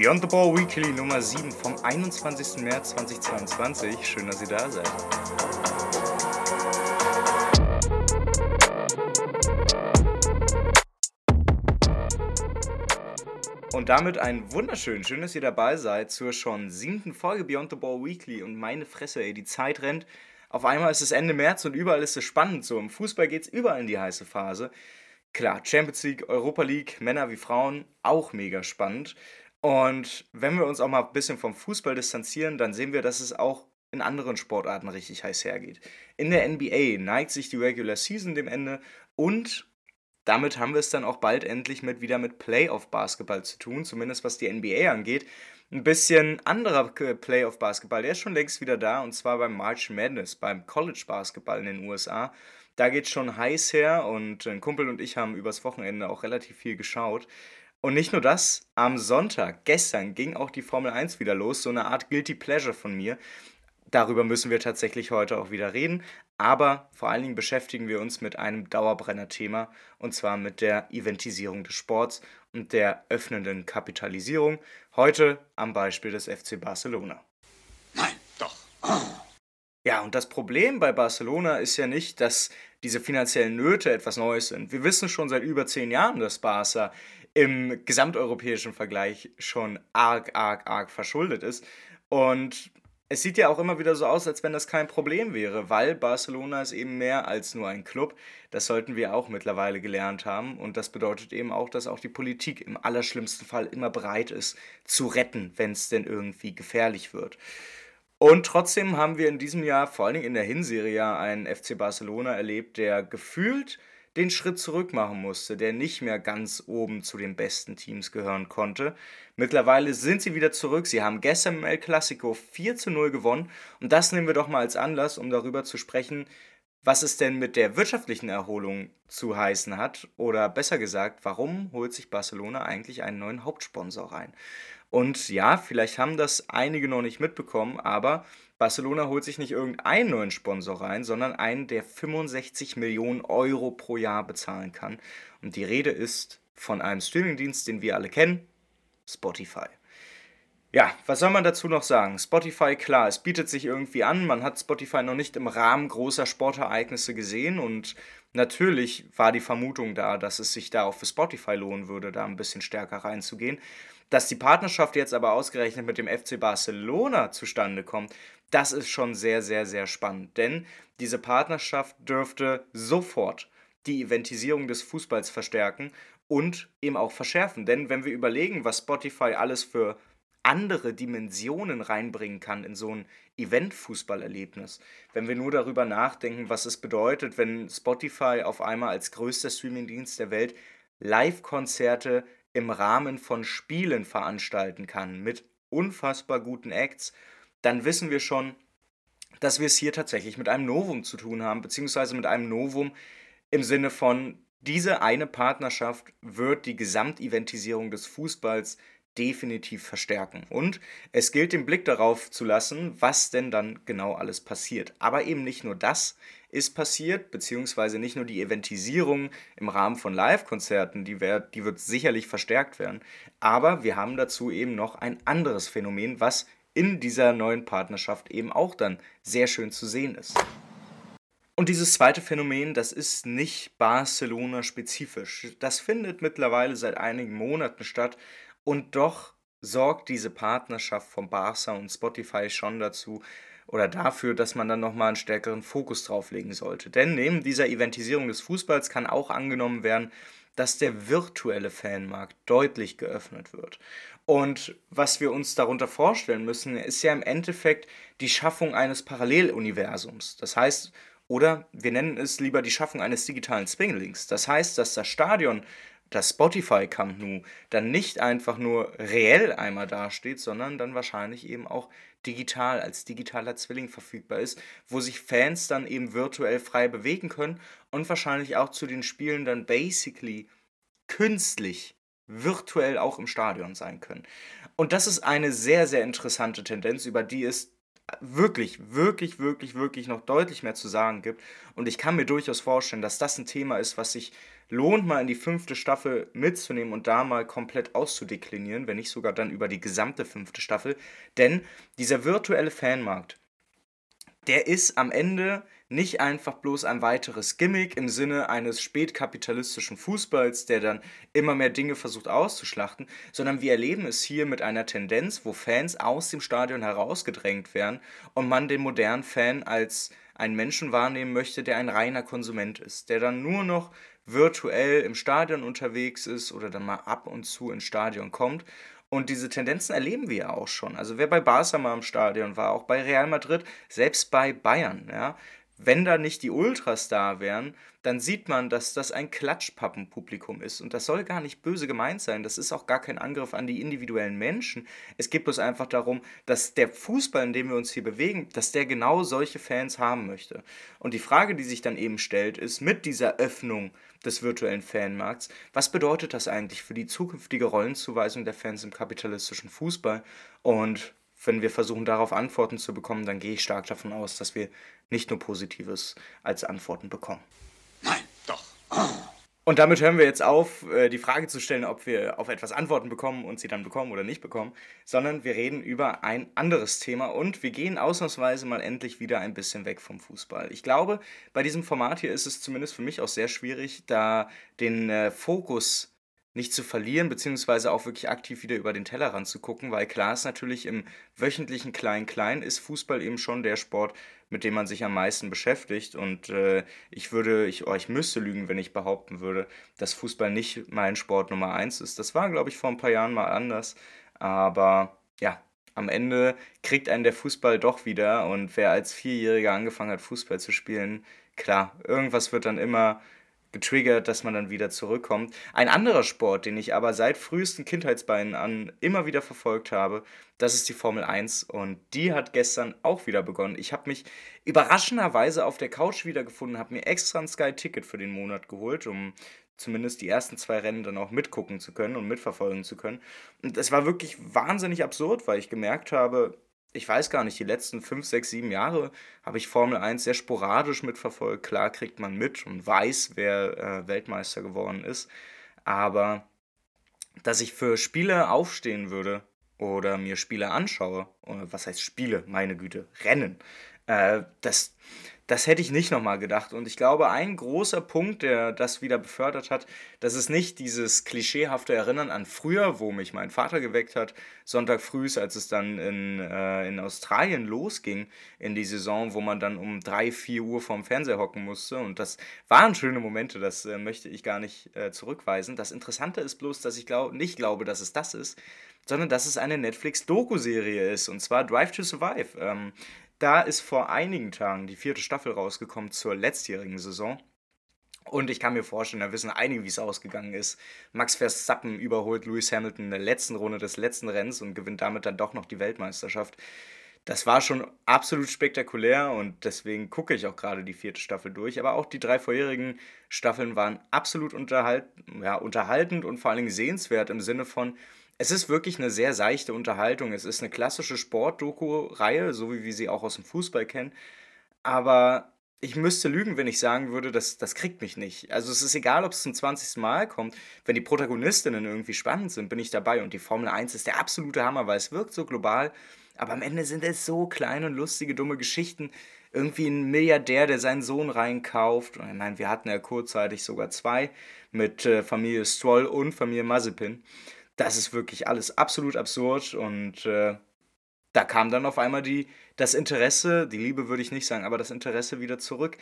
Beyond the Ball Weekly Nummer 7 vom 21. März 2022. Schön, dass ihr da seid. Und damit ein wunderschön, schön, dass ihr dabei seid zur schon siebten Folge Beyond the Ball Weekly. Und meine Fresse, ey, die Zeit rennt. Auf einmal ist es Ende März und überall ist es spannend. So im Fußball geht es überall in die heiße Phase. Klar, Champions League, Europa League, Männer wie Frauen, auch mega spannend. Und wenn wir uns auch mal ein bisschen vom Fußball distanzieren, dann sehen wir, dass es auch in anderen Sportarten richtig heiß hergeht. In der NBA neigt sich die Regular Season dem Ende und damit haben wir es dann auch bald endlich mit wieder mit Playoff-Basketball zu tun, zumindest was die NBA angeht. Ein bisschen anderer Playoff-Basketball, der ist schon längst wieder da und zwar beim March Madness, beim College-Basketball in den USA. Da geht es schon heiß her und ein Kumpel und ich haben übers Wochenende auch relativ viel geschaut. Und nicht nur das, am Sonntag, gestern, ging auch die Formel 1 wieder los, so eine Art Guilty Pleasure von mir. Darüber müssen wir tatsächlich heute auch wieder reden, aber vor allen Dingen beschäftigen wir uns mit einem Dauerbrenner-Thema und zwar mit der Eventisierung des Sports und der öffnenden Kapitalisierung. Heute am Beispiel des FC Barcelona. Nein, doch. Ja, und das Problem bei Barcelona ist ja nicht, dass diese finanziellen Nöte etwas Neues sind. Wir wissen schon seit über zehn Jahren, dass Barca im gesamteuropäischen Vergleich schon arg, arg, arg verschuldet ist. Und es sieht ja auch immer wieder so aus, als wenn das kein Problem wäre, weil Barcelona ist eben mehr als nur ein Club. Das sollten wir auch mittlerweile gelernt haben. Und das bedeutet eben auch, dass auch die Politik im allerschlimmsten Fall immer bereit ist, zu retten, wenn es denn irgendwie gefährlich wird. Und trotzdem haben wir in diesem Jahr, vor allen Dingen in der Hinserie, einen FC Barcelona erlebt, der gefühlt den Schritt zurück machen musste, der nicht mehr ganz oben zu den besten Teams gehören konnte. Mittlerweile sind sie wieder zurück. Sie haben gestern im El Clasico 4 zu 0 gewonnen. Und das nehmen wir doch mal als Anlass, um darüber zu sprechen, was es denn mit der wirtschaftlichen Erholung zu heißen hat. Oder besser gesagt, warum holt sich Barcelona eigentlich einen neuen Hauptsponsor rein? Und ja, vielleicht haben das einige noch nicht mitbekommen, aber Barcelona holt sich nicht irgendeinen neuen Sponsor rein, sondern einen, der 65 Millionen Euro pro Jahr bezahlen kann. Und die Rede ist von einem Streamingdienst, den wir alle kennen, Spotify. Ja, was soll man dazu noch sagen? Spotify, klar, es bietet sich irgendwie an. Man hat Spotify noch nicht im Rahmen großer Sportereignisse gesehen und natürlich war die Vermutung da, dass es sich da auch für Spotify lohnen würde, da ein bisschen stärker reinzugehen. Dass die Partnerschaft jetzt aber ausgerechnet mit dem FC Barcelona zustande kommt, das ist schon sehr, sehr, sehr spannend. Denn diese Partnerschaft dürfte sofort die Eventisierung des Fußballs verstärken und eben auch verschärfen. Denn wenn wir überlegen, was Spotify alles für andere Dimensionen reinbringen kann in so ein Event-Fußballerlebnis. Wenn wir nur darüber nachdenken, was es bedeutet, wenn Spotify auf einmal als größter Streamingdienst der Welt Live-Konzerte im Rahmen von Spielen veranstalten kann mit unfassbar guten Acts, dann wissen wir schon, dass wir es hier tatsächlich mit einem Novum zu tun haben, beziehungsweise mit einem Novum im Sinne von, diese eine Partnerschaft wird die Gesamteventisierung des Fußballs definitiv verstärken. Und es gilt den Blick darauf zu lassen, was denn dann genau alles passiert. Aber eben nicht nur das ist passiert, beziehungsweise nicht nur die Eventisierung im Rahmen von Live-Konzerten, die, die wird sicherlich verstärkt werden, aber wir haben dazu eben noch ein anderes Phänomen, was in dieser neuen Partnerschaft eben auch dann sehr schön zu sehen ist. Und dieses zweite Phänomen, das ist nicht Barcelona-spezifisch. Das findet mittlerweile seit einigen Monaten statt und doch sorgt diese Partnerschaft von Barca und Spotify schon dazu oder dafür, dass man dann nochmal einen stärkeren Fokus drauf legen sollte. Denn neben dieser Eventisierung des Fußballs kann auch angenommen werden, dass der virtuelle Fanmarkt deutlich geöffnet wird. Und was wir uns darunter vorstellen müssen, ist ja im Endeffekt die Schaffung eines Paralleluniversums. Das heißt, oder wir nennen es lieber die Schaffung eines digitalen Zwinglings. Das heißt, dass das Stadion das Spotify Camp Nou dann nicht einfach nur reell einmal dasteht, sondern dann wahrscheinlich eben auch digital als digitaler Zwilling verfügbar ist, wo sich Fans dann eben virtuell frei bewegen können und wahrscheinlich auch zu den Spielen dann basically künstlich virtuell auch im Stadion sein können. Und das ist eine sehr, sehr interessante Tendenz, über die es wirklich, wirklich, wirklich, wirklich noch deutlich mehr zu sagen gibt. Und ich kann mir durchaus vorstellen, dass das ein Thema ist, was sich lohnt, mal in die fünfte Staffel mitzunehmen und da mal komplett auszudeklinieren, wenn nicht sogar dann über die gesamte fünfte Staffel. Denn dieser virtuelle Fanmarkt, der ist am Ende nicht einfach bloß ein weiteres Gimmick im Sinne eines spätkapitalistischen Fußballs, der dann immer mehr Dinge versucht auszuschlachten, sondern wir erleben es hier mit einer Tendenz, wo Fans aus dem Stadion herausgedrängt werden und man den modernen Fan als einen Menschen wahrnehmen möchte, der ein reiner Konsument ist, der dann nur noch virtuell im Stadion unterwegs ist oder dann mal ab und zu ins Stadion kommt und diese Tendenzen erleben wir ja auch schon. Also wer bei Barca mal im Stadion war, auch bei Real Madrid, selbst bei Bayern, ja, wenn da nicht die Ultras da wären, dann sieht man, dass das ein Klatschpappenpublikum ist. Und das soll gar nicht böse gemeint sein. Das ist auch gar kein Angriff an die individuellen Menschen. Es geht bloß einfach darum, dass der Fußball, in dem wir uns hier bewegen, dass der genau solche Fans haben möchte. Und die Frage, die sich dann eben stellt, ist mit dieser Öffnung des virtuellen Fanmarkts, was bedeutet das eigentlich für die zukünftige Rollenzuweisung der Fans im kapitalistischen Fußball? Und wenn wir versuchen, darauf Antworten zu bekommen, dann gehe ich stark davon aus, dass wir nicht nur Positives als Antworten bekommen. Nein, doch. Und damit hören wir jetzt auf, äh, die Frage zu stellen, ob wir auf etwas Antworten bekommen und sie dann bekommen oder nicht bekommen, sondern wir reden über ein anderes Thema und wir gehen ausnahmsweise mal endlich wieder ein bisschen weg vom Fußball. Ich glaube, bei diesem Format hier ist es zumindest für mich auch sehr schwierig, da den äh, Fokus nicht zu verlieren, beziehungsweise auch wirklich aktiv wieder über den Tellerrand zu gucken, weil klar ist natürlich im wöchentlichen Klein-Klein ist Fußball eben schon der Sport, mit dem man sich am meisten beschäftigt. Und äh, ich würde, ich, oh, ich müsste lügen, wenn ich behaupten würde, dass Fußball nicht mein Sport Nummer eins ist. Das war, glaube ich, vor ein paar Jahren mal anders. Aber ja, am Ende kriegt einen der Fußball doch wieder. Und wer als Vierjähriger angefangen hat, Fußball zu spielen, klar, irgendwas wird dann immer getriggert, dass man dann wieder zurückkommt. Ein anderer Sport, den ich aber seit frühesten Kindheitsbeinen an immer wieder verfolgt habe, das ist die Formel 1 und die hat gestern auch wieder begonnen. Ich habe mich überraschenderweise auf der Couch wiedergefunden, habe mir extra ein Sky-Ticket für den Monat geholt, um zumindest die ersten zwei Rennen dann auch mitgucken zu können und mitverfolgen zu können. Und es war wirklich wahnsinnig absurd, weil ich gemerkt habe, ich weiß gar nicht, die letzten fünf, sechs, sieben Jahre habe ich Formel 1 sehr sporadisch mitverfolgt. Klar kriegt man mit und weiß, wer äh, Weltmeister geworden ist. Aber dass ich für Spiele aufstehen würde oder mir Spiele anschaue, oder was heißt Spiele, meine Güte, Rennen, äh, das, das hätte ich nicht nochmal gedacht. Und ich glaube, ein großer Punkt, der das wieder befördert hat, dass es nicht dieses klischeehafte Erinnern an früher, wo mich mein Vater geweckt hat, Sonntag früh, als es dann in, äh, in Australien losging, in die Saison, wo man dann um 3, 4 Uhr vorm Fernseher hocken musste. Und das waren schöne Momente, das äh, möchte ich gar nicht äh, zurückweisen. Das Interessante ist bloß, dass ich glaub, nicht glaube, dass es das ist, sondern dass es eine Netflix-Doku-Serie ist, und zwar Drive to Survive. Ähm, da ist vor einigen Tagen die vierte Staffel rausgekommen zur letztjährigen Saison. Und ich kann mir vorstellen, da wissen einige, wie es ausgegangen ist. Max Verstappen überholt Lewis Hamilton in der letzten Runde des letzten Rennens und gewinnt damit dann doch noch die Weltmeisterschaft. Das war schon absolut spektakulär und deswegen gucke ich auch gerade die vierte Staffel durch. Aber auch die drei vorherigen Staffeln waren absolut unterhalt, ja, unterhaltend und vor allen Dingen sehenswert im Sinne von, es ist wirklich eine sehr seichte Unterhaltung. Es ist eine klassische Sport-Doku-Reihe, so wie wir sie auch aus dem Fußball kennen. Aber ich müsste lügen, wenn ich sagen würde, das, das kriegt mich nicht. Also es ist egal, ob es zum 20. Mal kommt. Wenn die Protagonistinnen irgendwie spannend sind, bin ich dabei. Und die Formel 1 ist der absolute Hammer, weil es wirkt so global. Aber am Ende sind es so kleine und lustige, dumme Geschichten. Irgendwie ein Milliardär, der seinen Sohn reinkauft. Ich meine, wir hatten ja kurzzeitig sogar zwei mit äh, Familie Stroll und Familie Mazepin das ist wirklich alles absolut absurd und äh, da kam dann auf einmal die, das Interesse, die Liebe würde ich nicht sagen, aber das Interesse wieder zurück.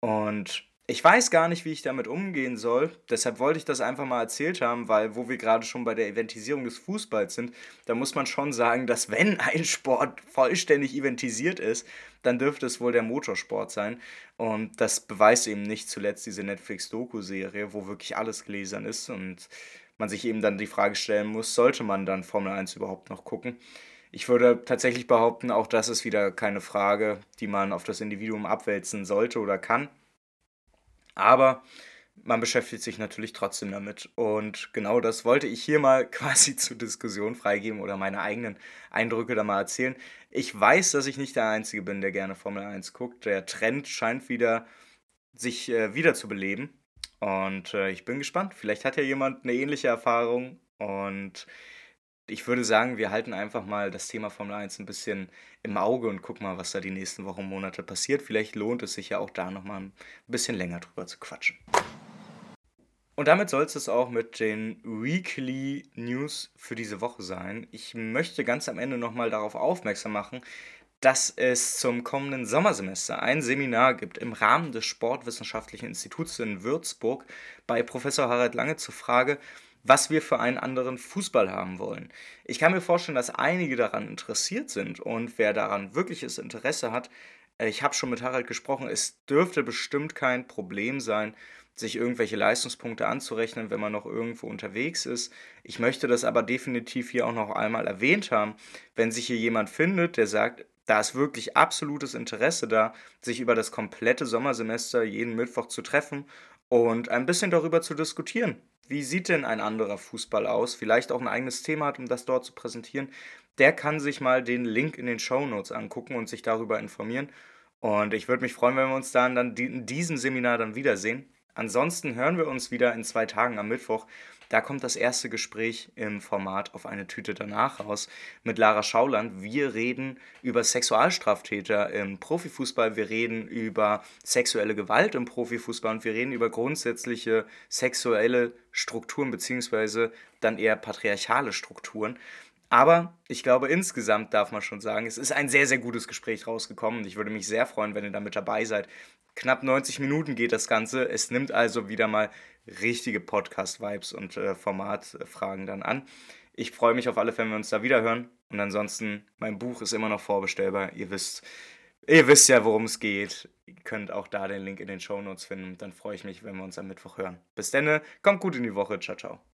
Und ich weiß gar nicht, wie ich damit umgehen soll. Deshalb wollte ich das einfach mal erzählt haben, weil wo wir gerade schon bei der Eventisierung des Fußballs sind, da muss man schon sagen, dass wenn ein Sport vollständig eventisiert ist, dann dürfte es wohl der Motorsport sein. Und das beweist eben nicht zuletzt diese Netflix-Doku-Serie, wo wirklich alles gläsern ist und man sich eben dann die Frage stellen muss, sollte man dann Formel 1 überhaupt noch gucken? Ich würde tatsächlich behaupten, auch das ist wieder keine Frage, die man auf das Individuum abwälzen sollte oder kann. Aber man beschäftigt sich natürlich trotzdem damit. Und genau das wollte ich hier mal quasi zur Diskussion freigeben oder meine eigenen Eindrücke da mal erzählen. Ich weiß, dass ich nicht der Einzige bin, der gerne Formel 1 guckt. Der Trend scheint wieder sich äh, wieder zu beleben. Und äh, ich bin gespannt. Vielleicht hat ja jemand eine ähnliche Erfahrung. Und ich würde sagen, wir halten einfach mal das Thema Formel 1 ein bisschen im Auge und gucken mal, was da die nächsten Wochen und Monate passiert. Vielleicht lohnt es sich ja auch da nochmal ein bisschen länger drüber zu quatschen. Und damit soll es auch mit den Weekly News für diese Woche sein. Ich möchte ganz am Ende nochmal darauf aufmerksam machen, dass es zum kommenden Sommersemester ein Seminar gibt im Rahmen des Sportwissenschaftlichen Instituts in Würzburg bei Professor Harald Lange zur Frage, was wir für einen anderen Fußball haben wollen. Ich kann mir vorstellen, dass einige daran interessiert sind und wer daran wirkliches Interesse hat, äh, ich habe schon mit Harald gesprochen, es dürfte bestimmt kein Problem sein, sich irgendwelche Leistungspunkte anzurechnen, wenn man noch irgendwo unterwegs ist. Ich möchte das aber definitiv hier auch noch einmal erwähnt haben. Wenn sich hier jemand findet, der sagt, da ist wirklich absolutes Interesse da, sich über das komplette Sommersemester jeden Mittwoch zu treffen und ein bisschen darüber zu diskutieren. Wie sieht denn ein anderer Fußball aus? Vielleicht auch ein eigenes Thema hat, um das dort zu präsentieren. Der kann sich mal den Link in den Show Notes angucken und sich darüber informieren. Und ich würde mich freuen, wenn wir uns dann, dann in diesem Seminar dann wiedersehen. Ansonsten hören wir uns wieder in zwei Tagen am Mittwoch. Da kommt das erste Gespräch im Format auf eine Tüte danach raus mit Lara Schauland. Wir reden über Sexualstraftäter im Profifußball, wir reden über sexuelle Gewalt im Profifußball und wir reden über grundsätzliche sexuelle Strukturen beziehungsweise dann eher patriarchale Strukturen. Aber ich glaube, insgesamt darf man schon sagen, es ist ein sehr, sehr gutes Gespräch rausgekommen ich würde mich sehr freuen, wenn ihr da mit dabei seid. Knapp 90 Minuten geht das Ganze. Es nimmt also wieder mal richtige Podcast-Vibes und äh, Formatfragen dann an. Ich freue mich auf alle Fälle, wenn wir uns da wieder hören. Und ansonsten, mein Buch ist immer noch vorbestellbar. Ihr wisst, ihr wisst ja, worum es geht. Ihr könnt auch da den Link in den Show Notes finden. Dann freue ich mich, wenn wir uns am Mittwoch hören. Bis dann, kommt gut in die Woche. Ciao, ciao.